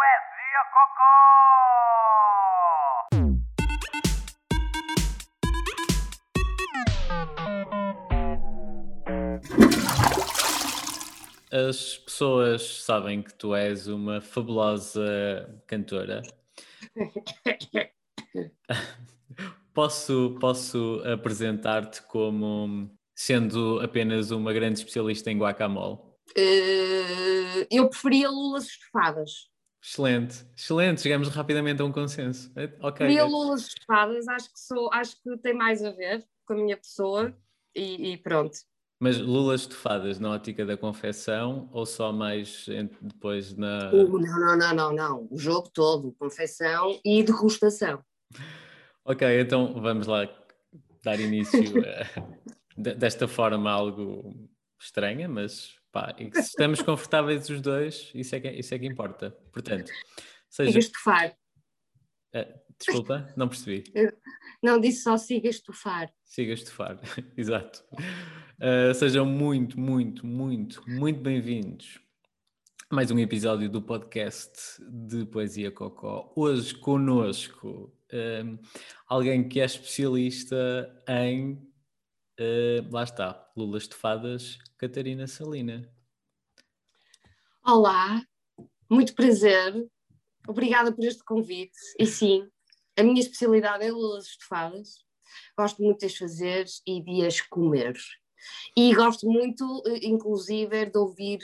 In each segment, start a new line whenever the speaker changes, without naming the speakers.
Poesia Cocó!
As pessoas sabem que tu és uma fabulosa cantora. posso posso apresentar-te como sendo apenas uma grande especialista em guacamole?
Eh, eu preferia lulas estofadas.
Excelente, excelente, chegamos rapidamente a um consenso. É, Ok.
Lulas estofadas, acho que, sou, acho que tem mais a ver com a minha pessoa e, e pronto.
Mas lulas estofadas na ótica da confecção ou só mais depois na.
O- não, não, não, não, não. O jogo todo, confecção e degustação.
Ok, então vamos lá dar início eh, de- desta forma algo estranha, mas pá, e se estamos confortáveis os dois, isso é que, isso é que importa. Portanto,
Siga
seja.
estufar.
eh, desculpa, não percebi.
Não, disse só siga estufar.
Siga estufar, exato. Uh, sejam muito, muito, muito, muito bem-vindos a mais um episódio do podcast de Poesia Cocó. Hoje conosco um, alguém que é especialista em, uh, lá está, lulas estufadas, Catarina Salina.
Olá, muito prazer. Obrigada por este convite. E sim, a minha especialidade é lulas estofadas. Gosto muito de as fazer e de as comer. E gosto muito, eh, inclusive, de ouvir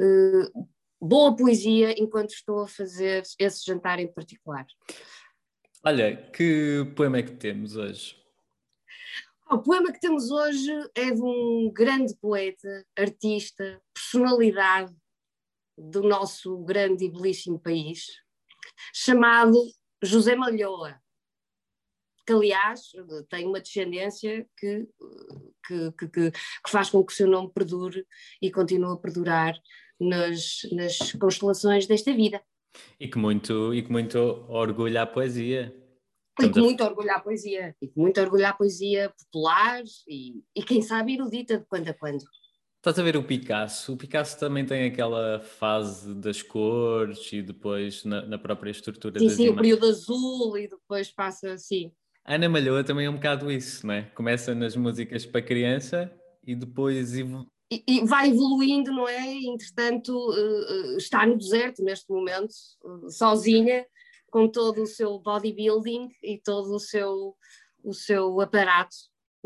eh, boa poesia enquanto estou a fazer esse jantar em particular.
Olha, que poema é que temos hoje?
O poema que temos hoje é de um grande poeta, artista, personalidade do nosso grande e belíssimo país, chamado José Malhoa, que aliás tem uma descendência que, que, que, que- que faz com que o seu nome perdure e continue a perdurar nas, nas constelações desta vida.
E que muito, e que muito orgulha a poesia.
E muito orgulho à poesia, e com muito orgulho à poesia popular e, e quem sabe erudita de quando a quando.
Estás a ver o Picasso? O Picasso também tem aquela fase das cores e depois na, na própria estrutura
Sim,
das
sim, o período azul e depois passa assim.
Ana Malhoa também é um bocado isso, não é? Começa nas músicas para criança e depois
E, e vai evoluindo, não é? Entretanto, eh, está no deserto neste momento, eh, sozinha, com todo o seu bodybuilding e todo o seu, o seu aparato.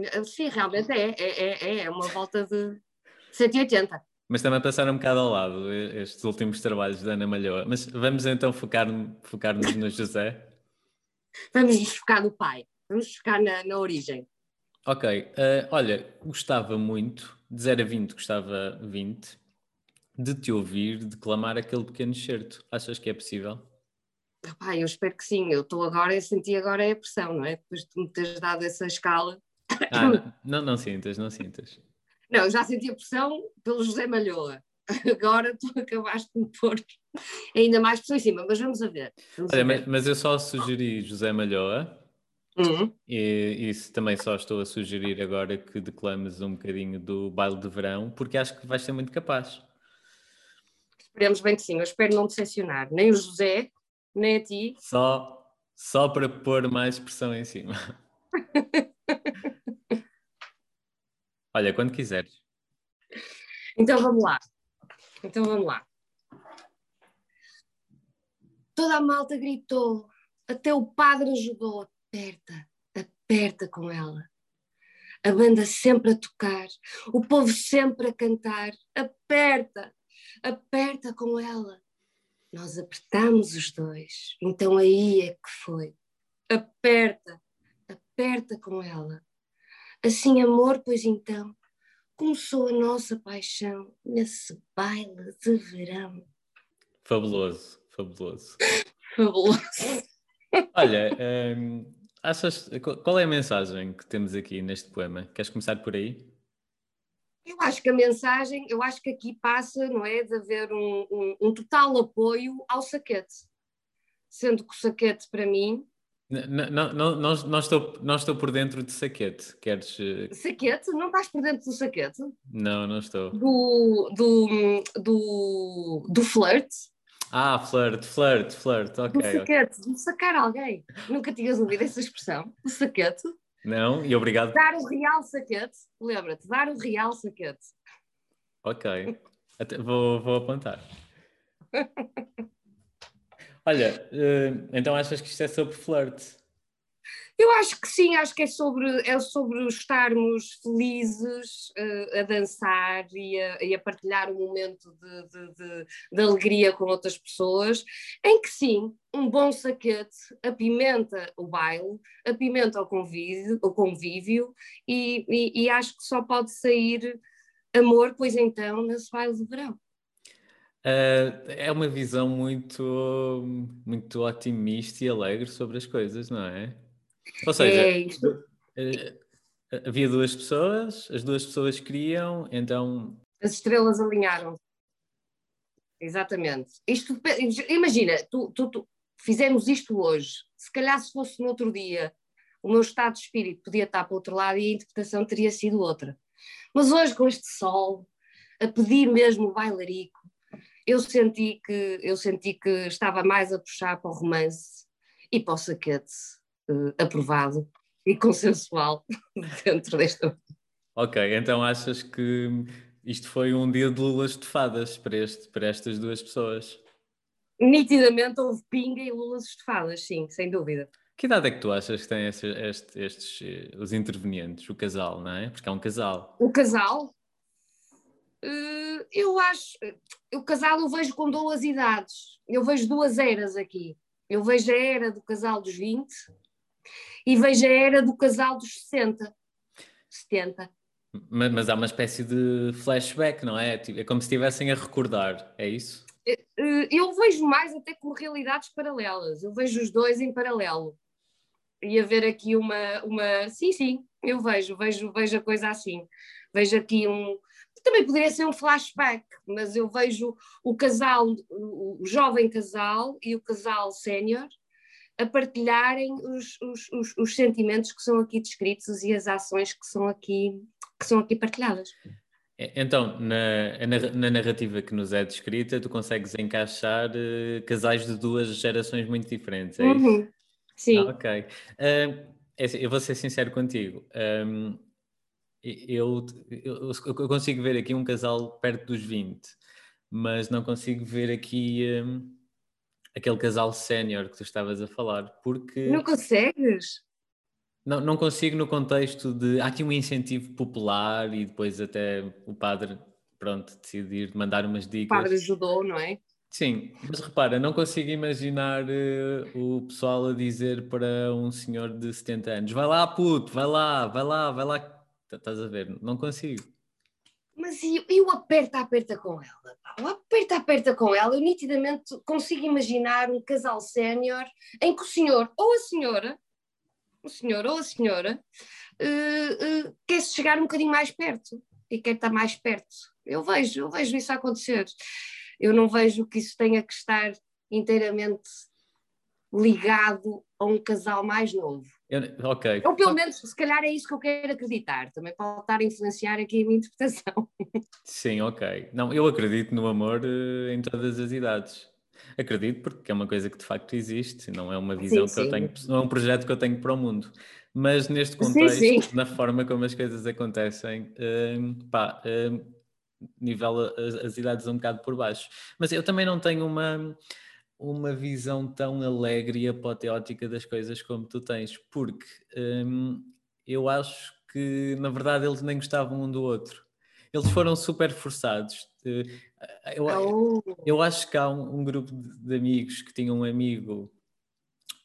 Eh, Sim, realmente é, é, é, é uma volta de 180.
mas também passaram um bocado ao lado eh, estes últimos trabalhos da Ana Malhoa. Mas vamos então focar, focar-nos no José.
Vamos nos focar no pai, vamos nos focar na, na origem.
Ok, eh, olha, gostava muito, de 0 a 20 gostava 20, de te ouvir declamar aquele pequeno excerto. Achas que é possível?
Epá, eu espero que sim, eu estou agora, eu senti agora a pressão, não é? Depois de me teres dado essa escala.
Ah, não, não sintas, não sintas.
Não, eu já senti a pressão pelo José Malhoa. Agora tu acabaste de me pôr ainda mais pressão em cima, mas vamos a ver. Vamos
Olha,
a ver.
mas, mas eu só sugeri José Malhoa
Uhum.
e isso também só estou a sugerir agora que declames um bocadinho do baile de verão, porque acho que vais ser muito capaz.
Esperemos bem que sim, eu espero não decepcionar nem o José, nem a ti.
Só, só para pôr mais pressão em cima. Olha, quando quiseres.
Então vamos lá. Então vamos lá. Toda a malta gritou, até o padre ajudou. Aperta, aperta com ela. A banda sempre a tocar, o povo sempre a cantar. Aperta, aperta com ela. Nós apertamos os dois, então aí é que foi. Aperta, aperta com ela. Assim, amor, pois então, começou a nossa paixão nesse baile de verão.
Fabuloso, fabuloso.
Fabuloso.
Olha, hum, achas, qual é a mensagem que temos aqui neste poema? Queres começar por aí?
Eu acho que a mensagem, eu acho que aqui passa, não é, de haver um, um- um total apoio ao saquete. Sendo que o saquete, para mim,
Não, não, não, não estou, não estou por dentro de saquete. Queres. eh,
saquete, não estás por dentro do saquete?
Não, não estou.
Do, do, do, do flirt?
Ah, flirt, flirt, flirt, ok.
Do saquete, de sacar alguém. Nunca tinhas ouvido essa expressão? O saquete?
Não, e obrigado.
Dar o real saquete, lembra-te, dar o real saquete.
Ok, Até, vou, vou apontar. Olha, uh, então achas que isto é sobre flirt?
Eu acho que sim, acho que é sobre, é sobre estarmos felizes uh, a dançar e a, e a, partilhar um momento de, de, de, de, alegria com outras pessoas, em que sim, um bom saquete apimenta o baile, apimenta o convívio, o convívio e, e, e acho que só pode sair amor, pois então, nesse baile de verão.
Uh, é uma visão muito, muito otimista e alegre sobre as coisas, não é? Ou seja, é isto. Eh, havia duas pessoas, as duas pessoas queriam, então.
As estrelas alinharam. Exatamente. Isto, imagina, tu, tu, tu, fizemos isto hoje. Se calhar, se fosse no outro dia, o meu estado de espírito podia estar para o outro lado e a interpretação teria sido outra. Mas hoje, com este sol, a pedir mesmo o bailarico, eu senti que eu senti que estava mais a puxar para o romance e para o saquete uh, aprovado e consensual dentro desta.
Ok, então achas que isto foi um dia de lulas de fadas para, este, para estas duas pessoas?
Nitidamente houve pinga e lulas estofadas, sim, sem dúvida.
Que idade é que tu achas que têm estes, estes, estes, eh, os intervenientes, o casal, não é? Porque é um casal.
O casal? Uh, eu acho, o casal eu vejo com duas idades, eu vejo duas eras aqui. Eu vejo a era do casal dos 20 e vejo a era do casal dos 60, 70.
Mas, mas há uma espécie de flashback, não é? Tipo, é como se estivessem a recordar, é isso?
Eh, eh, eu vejo mais até com realidades paralelas, eu vejo os dois em paralelo. E haver aqui uma, uma. Sim, sim, eu vejo, vejo, vejo a coisa assim. Vejo aqui um. Também poderia ser um flashback, mas eu vejo o casal, o jovem casal e o casal sénior a partilharem os, os, os, os, sentimentos que são aqui descritos e as ações que são aqui, que são aqui partilhadas.
Então, na, na narrativa que nos é descrita, tu consegues encaixar uh, casais de duas gerações muito diferentes, é uhum. isso?
Sim.
Ah, ok. Uh, eu vou ser sincero contigo. Um, eu, eu, eu, consigo ver aqui um casal perto dos 20, mas não consigo ver aqui. Um, aquele casal sénior que tu estavas a falar, porque...
Não consegues?
Não, não consigo no contexto de... Há aqui um incentivo popular e depois até o padre, pronto, decidir mandar umas dicas.
O padre ajudou, não é?
Sim, mas repara, não consigo imaginar uh, o pessoal a dizer para um senhor de 70 anos vai lá puto, vai lá, vai lá, vai lá, estás a ver? Não consigo.
Mas e, e o aperta, aperta com ela? O aperta, aperta com ela, eu nitidamente consigo imaginar um casal sénior em que o senhor ou a senhora, o senhor ou a senhora, uh, uh, quer-se chegar um bocadinho mais perto e quer estar mais perto. Eu vejo, eu vejo isso acontecer. Eu não vejo que isso tenha que estar inteiramente ligado a um casal mais novo.
Eu, ok.
Ou pelo menos, se calhar é isso que eu quero acreditar. Também pode estar a influenciar aqui a minha interpretação.
Sim, ok. Não, eu acredito no amor uh, em todas as idades. Acredito porque é uma coisa que de facto existe, não é uma visão sim, que sim. eu tenho, não é um projeto que eu tenho para o mundo. Mas neste contexto, sim, na forma como as coisas acontecem, uh, pá, uh, nivela as, as idades um bocado por baixo. Mas eu também não tenho uma uma visão tão alegre e apoteótica das coisas como tu tens, porque hum, eu acho que na verdade eles nem gostavam um do outro. Eles foram super forçados. Eu, oh. eu acho que há um, um, grupo de amigos que tinham um amigo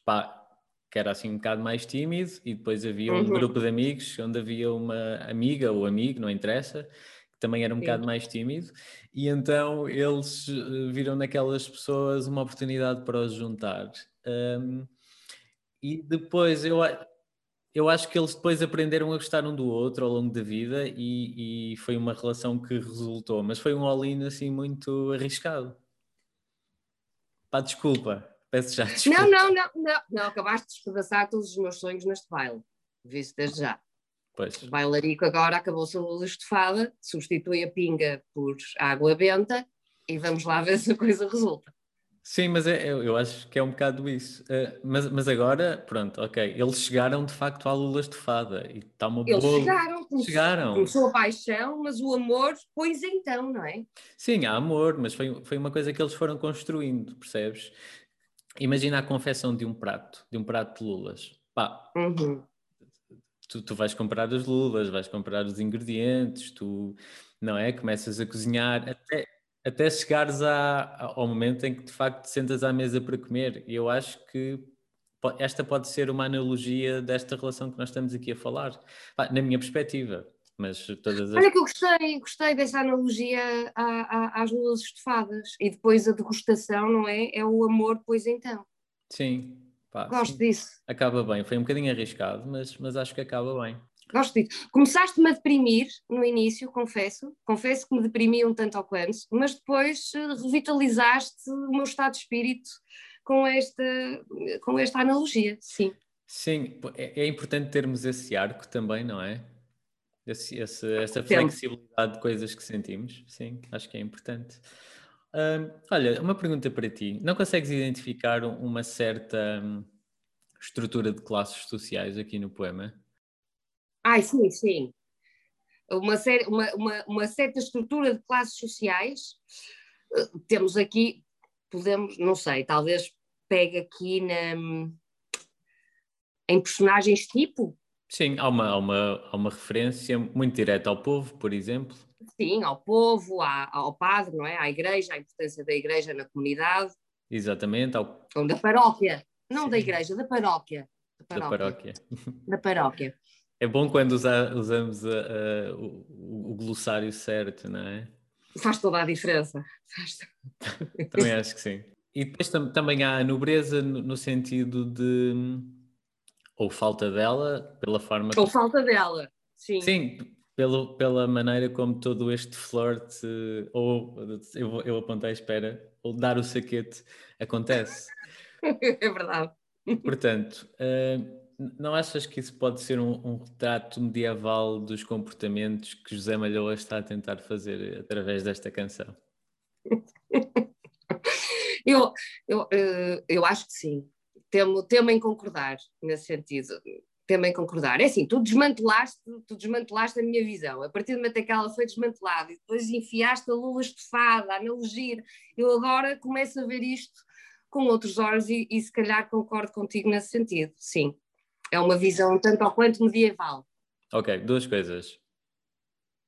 pá, que era assim um bocado mais tímido, e depois havia um uhum. grupo de amigos onde havia uma amiga ou amigo, não interessa, também era um Sim. bocado mais tímido, e então eles eh, viram naquelas pessoas uma oportunidade para os juntar. Um, e depois eu, eu acho que eles depois aprenderam a gostar um do outro ao longo da vida e, e foi uma relação que resultou, mas foi um all-in assim muito arriscado. Pá, desculpa, peço já desculpa.
Não, não, não, não, não acabaste de despedaçar todos os meus sonhos neste baile, visto desde já.
Pois.
O bailarico agora acabou-se a luz estufada, substitui a pinga por água benta e vamos lá ver se a coisa resulta.
Sim, mas é, eu, eu acho que é um bocado isso. Uh, mas, mas agora, pronto, ok. Eles chegaram de facto à Lula estufada e está uma
Eles
boa.
chegaram, começou,
Chegaram.
começou a paixão, mas o amor, pois então, não é?
Sim, há amor, mas foi, foi uma coisa que eles foram construindo, percebes? Imagina a confecção de um prato, de um prato de lulas. Pá,
Uhum.
Tu, tu vais comprar as lulas, vais comprar os ingredientes, tu, não é? Começas a cozinhar até, até chegares à- ao momento em que de facto te sentas à mesa para comer. E eu acho que esta pode ser uma analogia desta relação que nós estamos aqui a falar, na minha perspectiva. Mas todas as.
Olha que eu gostei, gostei dessa analogia à- à- às lulas estufadas. E depois a degustação, não é? É o amor, pois então.
Sim, pá,
Gosto
sim.
disso.
Acaba bem. Foi um bocadinho arriscado, mas, mas acho que acaba bem.
Gosto disso. Começaste-me a deprimir no início, confesso. Confesso que me deprimi um tanto ao quanto, mas depois eh, revitalizaste o meu estado de espírito com esta, com esta analogia. Sim.
Sim, é, é importante termos esse arco também, não é? Esse, esse- essa flexibilidade de coisas que sentimos. Sim, acho que é importante. Hum, olha, uma pergunta para ti. Não consegues identificar um- uma certa hum, estrutura de classes sociais aqui no poema?
Ai, sim, sim. Uma, série, uma, uma, uma certa estrutura de classes sociais. Eh, Temos aqui, podemos, não sei, talvez pegue aqui na, em personagens tipo,
Sim, há uma, há uma, há uma referência muito direta ao povo, por exemplo.
Sim, ao povo, à- ao padre, não é? À igreja, à importância da igreja na comunidade,
Exatamente, ao,
ou da paróquia, não
Sim.
da igreja, da paróquia. Da
da paróquia.
Da paróquia.
É bom quando usa- usamos a- a- o, o- o glossário certo, não é?
Faz toda a diferença.
Também acho que sim. E depois tam- também há a nobreza no, no sentido de. ou falta dela, pela forma.
Ou falta dela, sim.
Sim, pelo, pela maneira como todo este flerte, ou eu, eu apontei, espera, ou dar o saquete acontece.
é verdade.
Portanto, eh, não achas que isso pode ser um, um retrato medieval dos comportamentos que José Malhoa está a tentar fazer através desta canção?
Eu, eu, eh, eu acho que sim. Temo, temo em concordar nesse sentido. Temo em concordar. É assim, tu desmantelaste, tu desmantelaste a minha visão. A partir do momento em que ela foi desmantelada e depois enfiaste a lula estufada, a analogia, eu agora começo a ver isto com outros olhos e, e se calhar concordo contigo nesse sentido. Sim. É uma visão tanto ou quanto medieval.
Ok, duas coisas.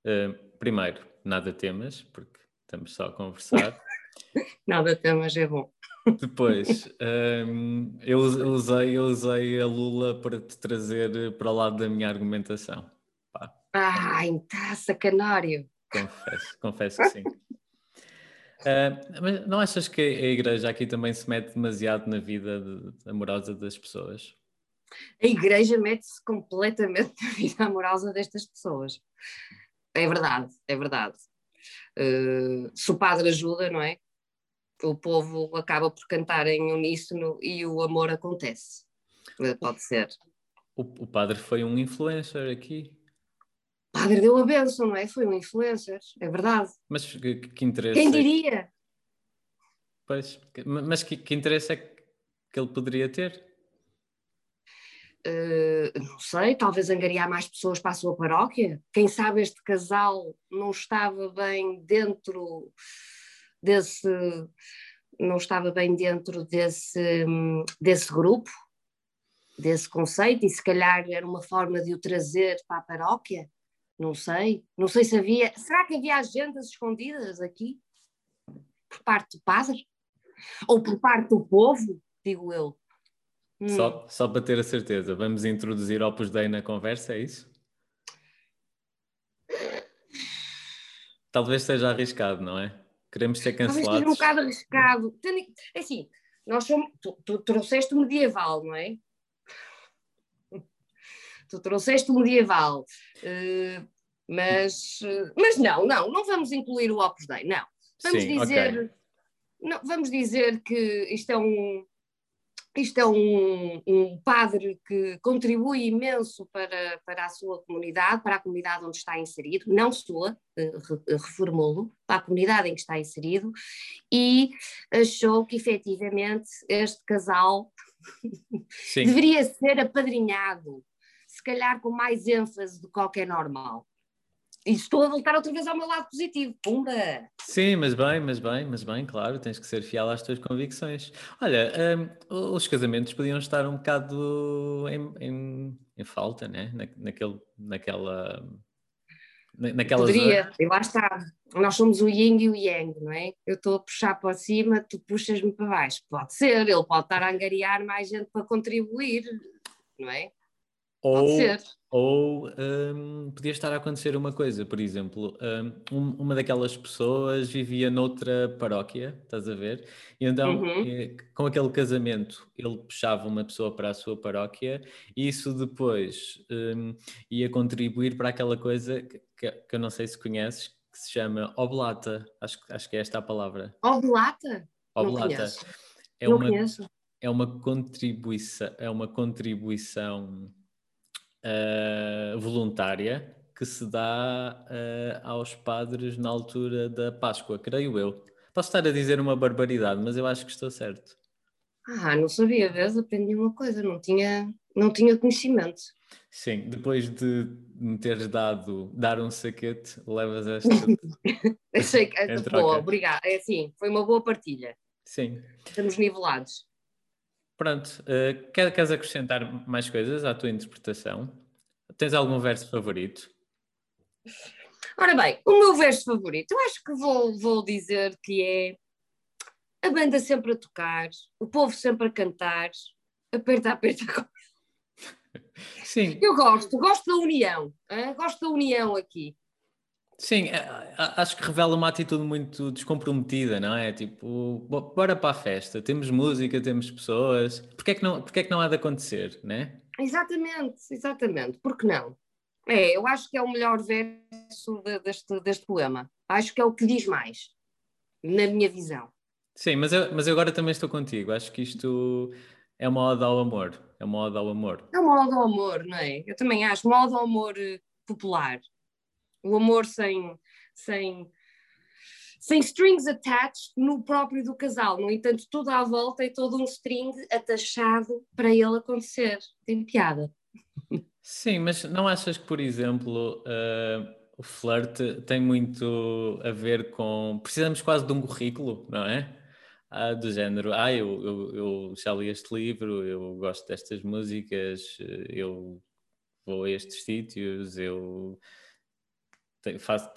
Eh, primeiro, nada temas, porque estamos só a conversar.
Nada tem, mas é bom.
Depois, ehm, eu us- eu usei, eu usei a Lula para te trazer para o lado da minha argumentação. Pá,
Ai, tá sacanário.
confesso, confesso que sim. Eh, mas não achas que a igreja aqui também se mete demasiado na vida de- amorosa das pessoas?
a igreja mete-se completamente na vida amorosa destas pessoas. É verdade, é verdade. Uh, se o padre ajuda, não é? O povo acaba por cantar em uníssono e o amor acontece. Uh, Pode ser.
O, o padre foi um influencer aqui,
O padre deu a benção, não é? Foi um influencer, é verdade.
mas que, que interesse
Quem
é
diria?
Pois, mas que, que interesse é que, que ele poderia ter?
Uh, não sei, talvez angariar mais pessoas para a sua paróquia. Quem sabe este casal não estava bem dentro desse, não estava bem dentro desse, desse grupo, desse conceito, e se calhar era uma forma de o trazer para a paróquia. Não sei, não sei se havia. Será que havia agendas escondidas aqui? Por parte do padre? Ou por parte do povo, digo eu. Hum.
Só, só para ter a certeza, vamos introduzir Opus Dei na conversa, é isso? Talvez seja arriscado, não é? Queremos ser
Talvez
cancelados.
seja um bocado arriscado. É Assim, nós somos, tu, tu trouxeste o medieval, não é? Tu trouxeste o medieval, eh, mas, eh, mas não, não, não vamos incluir o Opus Dei, não. Vamos
Sim,
dizer,
ok.
não, vamos dizer que isto é um, isto é um, um, padre que contribui imenso para, para a sua comunidade, para a comunidade onde está inserido, não sua, eh, reformulo, para a comunidade em que está inserido, e achou que efetivamente este casal deveria ser apadrinhado, se calhar com mais ênfase do que qualquer normal. E estou a voltar outra vez ao meu lado positivo. Pumba!
Sim, mas bem, mas bem, mas bem, claro, tens que ser fiel às tuas convicções. Olha, um, os casamentos podiam estar um bocado em, em, em falta, né? Na, naquele, naquela. Naquela
Poderia, zona. eu lá está. Nós somos o yin e o yang, não é? Eu estou a puxar para cima, tu puxas-me para baixo. Pode ser, ele pode estar a angariar mais gente para contribuir, não é?
Ou, ou um, podia estar a acontecer uma coisa, por exemplo, um, uma daquelas pessoas vivia noutra paróquia, estás a ver? E então, uhum. Eh, com aquele casamento, ele puxava uma pessoa para a sua paróquia e isso depois um, ia contribuir para aquela coisa que, que, eu não sei se conheces, que se chama oblata. Acho, acho que é esta a palavra.
Oblata?
Oblata. É
não
uma,
conheço.
É uma contribuição, é uma contribuição uh, voluntária que se dá uh, aos padres na altura da Páscoa, creio eu. Posso estar a dizer uma barbaridade, mas eu acho que estou certo.
Ah, não sabia, vês? Aprendi uma coisa, não tinha, não tinha conhecimento.
Sim, depois de me teres dado, dar um saquete, levas esta.
Achei que boa, obrigada. É assim, foi uma boa partilha.
Sim.
Estamos nivelados.
Pronto, uh, queres acrescentar mais coisas à tua interpretação? Tens algum verso favorito?
Ora bem, o meu verso favorito, eu acho que vou, vou dizer que é a banda sempre a tocar, o povo sempre a cantar, aperta, aperta.
Sim.
Eu gosto, gosto da união, hein? gosto da união aqui.
Sim, é, acho que revela uma atitude muito descomprometida, não é? Tipo, bora para a festa, temos música, temos pessoas, porquê é que não, porquê é que não há de acontecer, né?
Exatamente, exatamente, por que não? É, eu acho que é o melhor verso de, deste, deste poema. Acho que é o que diz mais, na minha visão.
Sim, mas eu, mas eu agora também estou contigo. Acho que isto é uma ode ao amor. É uma ode ao amor.
É uma ode ao amor, não é? Eu também acho, uma ode ao amor eh, popular o amor sem, sem, sem strings attached no próprio do casal. No entanto, tudo à volta e todo um string atachado para ele acontecer. Tem piada.
Sim, mas não achas que, por exemplo, uh, o flerte tem muito a ver com. Precisamos quase de um currículo, não é? Ah, do género, ah, eu, eu, eu já li este livro, eu gosto destas músicas, eu vou a estes sítios, eu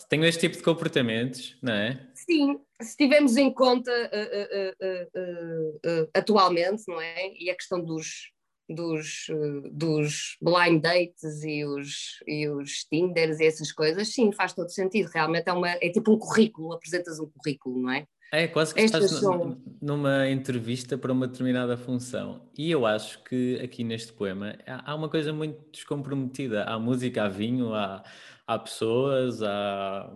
tenho este tipo de comportamentos, não é?
Sim, se tivermos em conta uh, uh, uh, atualmente, não é? E a questão dos, dos, dos blind dates e os, e os Tinders e essas coisas, sim, faz todo sentido. Realmente é, uma, é tipo um currículo, apresentas um currículo, não é?
É, quase que Estas estás são... numa entrevista para uma determinada função. E eu acho que aqui neste poema há uma coisa muito descomprometida. Há música, há vinho, há, há pessoas, há,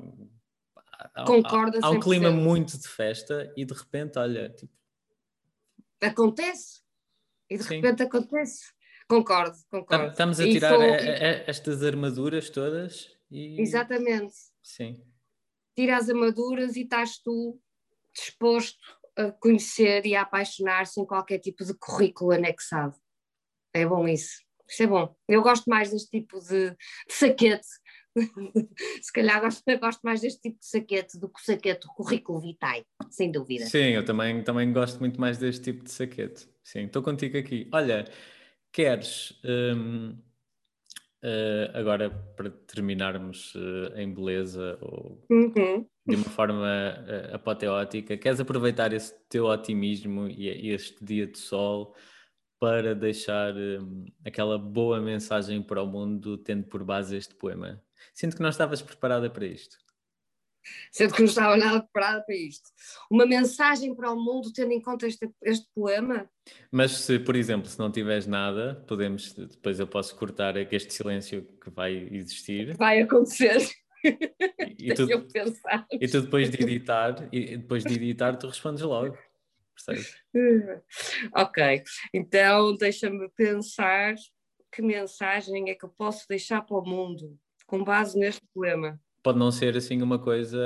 há, Concorda
há, um clima muito de festa e de repente, olha, tipo...
Acontece. E de Sim. repente acontece. Concordo, concordo.
Estamos a tirar a, a, estas armaduras todas e...
Exatamente.
Sim.
Tira as armaduras e estás tu disposto a conhecer e a apaixonar-se em qualquer tipo de currículo anexado. É bom isso. Isso é bom. Eu gosto mais deste tipo de, de saquete se calhar gosto, gosto, mais deste tipo de saquete do que o saquete do currículo vitae, sem dúvida.
Sim, eu também, também gosto muito mais deste tipo de saquete. Sim, estou contigo aqui. Olha, queres uh, agora para terminarmos uh, em beleza ou uhum. de uma forma uh, apoteótica, queres aproveitar esse teu otimismo e este dia de sol para deixar um, aquela boa mensagem para o mundo, tendo por base este poema? Sinto que não estavas preparada para isto.
Sinto que não estava nada preparada para isto. Uma mensagem para o mundo, tendo em conta este, este poema?
Mas se, por exemplo, se não tiveres nada, podemos, depois eu posso cortar este silêncio que vai existir.
Vai acontecer.
E, e tu, e tu depois de editar, e depois de editar, tu respondes logo. percebes?
ok, então deixa-me pensar que mensagem é que eu posso deixar para o mundo com base neste poema.
Pode não ser assim uma coisa.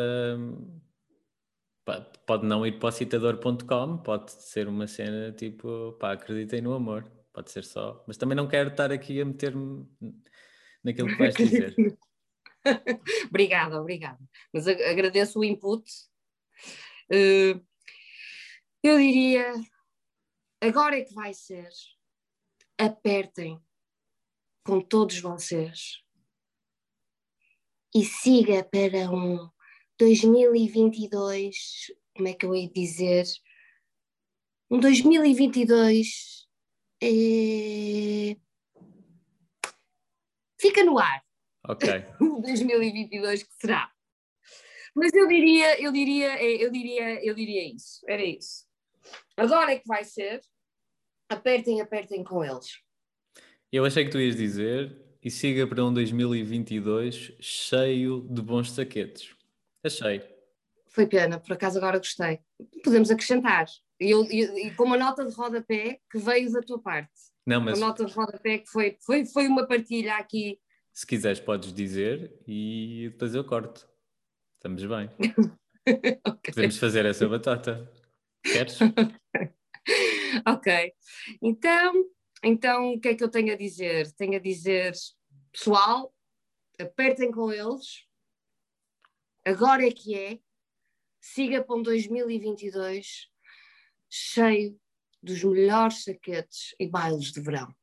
Pode não ir para o citador.com, pode ser uma cena tipo, pá, acreditem no amor, pode ser só. Mas também não quero estar aqui a meter-me naquilo que vais dizer.
obrigada, obrigada. Mas agradeço o input. Uh, eu diria, agora é que vai ser. Apertem com todos vocês e siga para um 2022, como é que eu ia dizer? Um 2022 é... fica no ar.
Ok.
2022 que será. Mas eu diria, eu diria, eu diria, eu diria isso. Era isso. Agora é que vai ser. Apertem, apertem com eles.
Eu achei que tu ias dizer e siga para um 2022 cheio de bons saquetes. Achei.
Foi pena, por acaso agora gostei. Podemos acrescentar. E, eu, e, e com uma nota de rodapé que veio da tua parte.
Não, mas...
Uma nota de rodapé que foi, foi, foi uma partilha aqui.
Se quiseres podes dizer e depois eu corto. Estamos bem. okay. Podemos fazer essa batata. Queres?
ok. Então, então, o que é que eu tenho a dizer? Tenho a dizer, pessoal, apertem com eles. Agora é que é. Siga para um 2022 cheio dos melhores saquetes e bailes de verão.